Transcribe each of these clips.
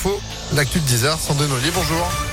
l'info, l'actu de 10h, Sandrine Ollier, bonjour.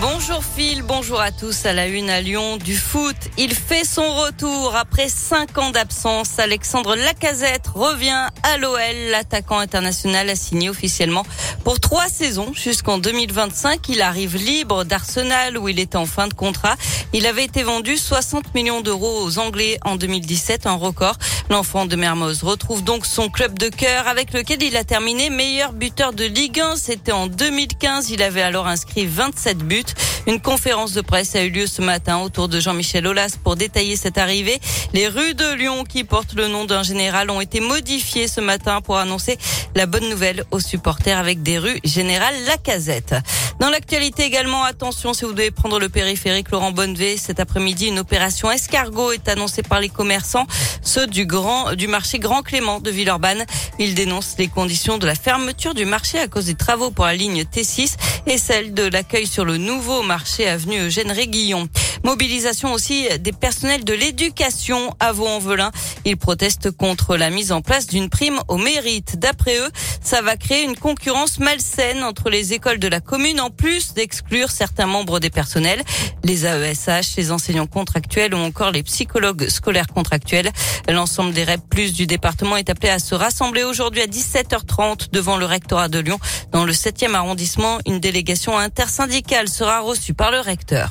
Bonjour Phil, bonjour à tous à la une à Lyon du foot. Il fait son retour après cinq ans d'absence. Alexandre Lacazette revient à l'OL. L'attaquant international a signé officiellement pour trois saisons jusqu'en 2025. Il arrive libre d'Arsenal où il était en fin de contrat. Il avait été vendu 60 millions d'euros aux Anglais en 2017, un record. L'enfant de Mermoz retrouve donc son club de cœur avec lequel il a terminé meilleur buteur de Ligue 1. C'était en 2015. Il avait alors inscrit 27 buts. minutes Une conférence de presse a eu lieu ce matin autour de Jean-Michel Aulas pour détailler cette arrivée. Les rues de Lyon qui portent le nom d'un général ont été modifiées ce matin pour annoncer la bonne nouvelle aux supporters avec des rues Général Lacazette. Dans l'actualité également, attention si vous devez prendre le périphérique Laurent Bonnevé, cet après-midi, une opération escargot est annoncée par les commerçants, ceux du grand, du marché Grand Clément de Villeurbanne. Ils dénoncent les conditions de la fermeture du marché à cause des travaux pour la ligne T6 et celle de l'accueil sur le nouveau marché avenue Eugène Réguillon. Mobilisation aussi des personnels de l'éducation à Vaux-en-Velin. Ils protestent contre la mise en place d'une prime au mérite. D'après eux, ça va créer une concurrence malsaine entre les écoles de la commune en plus d'exclure certains membres des personnels, les AESH, les enseignants contractuels ou encore les psychologues scolaires contractuels. L'ensemble des REP plus du département est appelé à se rassembler aujourd'hui à 17h30 devant le rectorat de Lyon. Dans le 7e arrondissement, une délégation intersyndicale sera reçue par le recteur.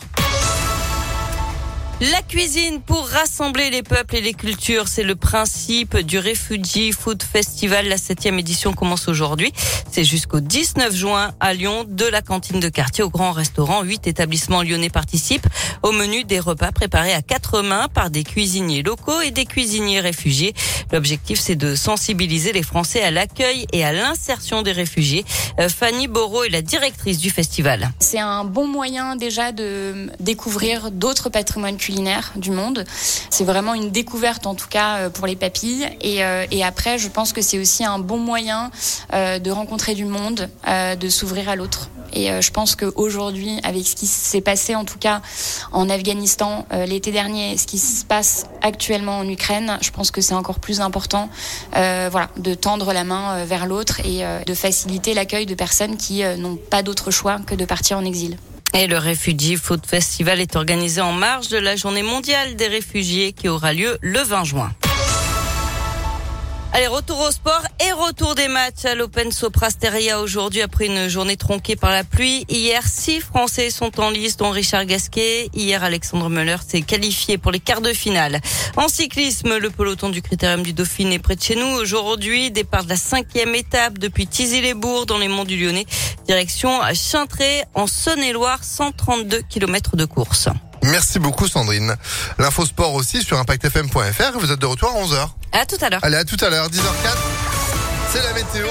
La cuisine pour rassembler les peuples et les cultures, c'est le principe du Refugee Food Festival. La septième édition commence aujourd'hui. C'est jusqu'au 19 juin à Lyon, de la cantine de quartier au grand restaurant. Huit établissements lyonnais participent au menu des repas préparés à quatre mains par des cuisiniers locaux et des cuisiniers réfugiés. L'objectif, c'est de sensibiliser les Français à l'accueil et à l'insertion des réfugiés. Euh, Fanny Borot est la directrice du festival. C'est un bon moyen déjà de découvrir d'autres patrimoines culinaires du monde. C'est vraiment une découverte en tout cas euh, pour les papilles. Et, euh, et après, je pense que c'est aussi un bon moyen euh, de rencontrer du monde, de s'ouvrir à l'autre. Et je pense qu'aujourd'hui, avec ce qui s'est passé en tout cas en Afghanistan l'été dernier, ce qui se passe actuellement en Ukraine, je pense que c'est encore plus important voilà, de tendre la main vers l'autre et de faciliter l'accueil de personnes qui n'ont pas d'autre choix que de partir en exil. Et le Refugee Food Festival est organisé en marge de la journée mondiale des réfugiés qui aura lieu le 20 juin. Allez, retour au sport et retour des matchs à l'Open Soprasteria aujourd'hui après une journée tronquée par la pluie. Hier, six Français sont en liste, dont Richard Gasquet. Hier, Alexandre Müller s'est qualifié pour les quarts de finale. En cyclisme, le peloton du Critérium du Dauphiné est près de chez nous. Aujourd'hui, départ de la cinquième étape depuis Tizy-les-Bourgs dans les monts du Lyonnais. Direction à Chintré en Saône-et-Loire, 132 km de course. Merci beaucoup Sandrine. L'info sport aussi sur impactfm.fr. Vous êtes de retour à 11h. À tout à l'heure. Allez, à tout à l'heure, 10h04. C'est la météo.